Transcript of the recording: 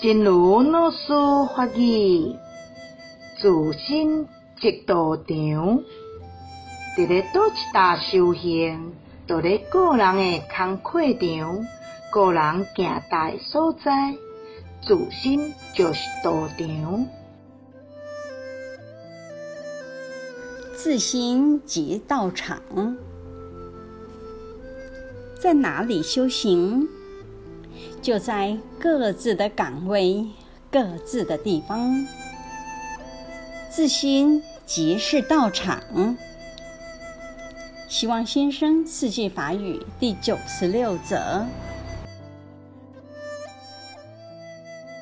真如老师法语，自心即道场。伫咧叨一搭修行，伫咧个人诶工课场，个人行大所在，自心就是道场。自心即道场，在哪里修行？就在各自的岗位、各自的地方，自心即是道场。希望先生四季法语第九十六则。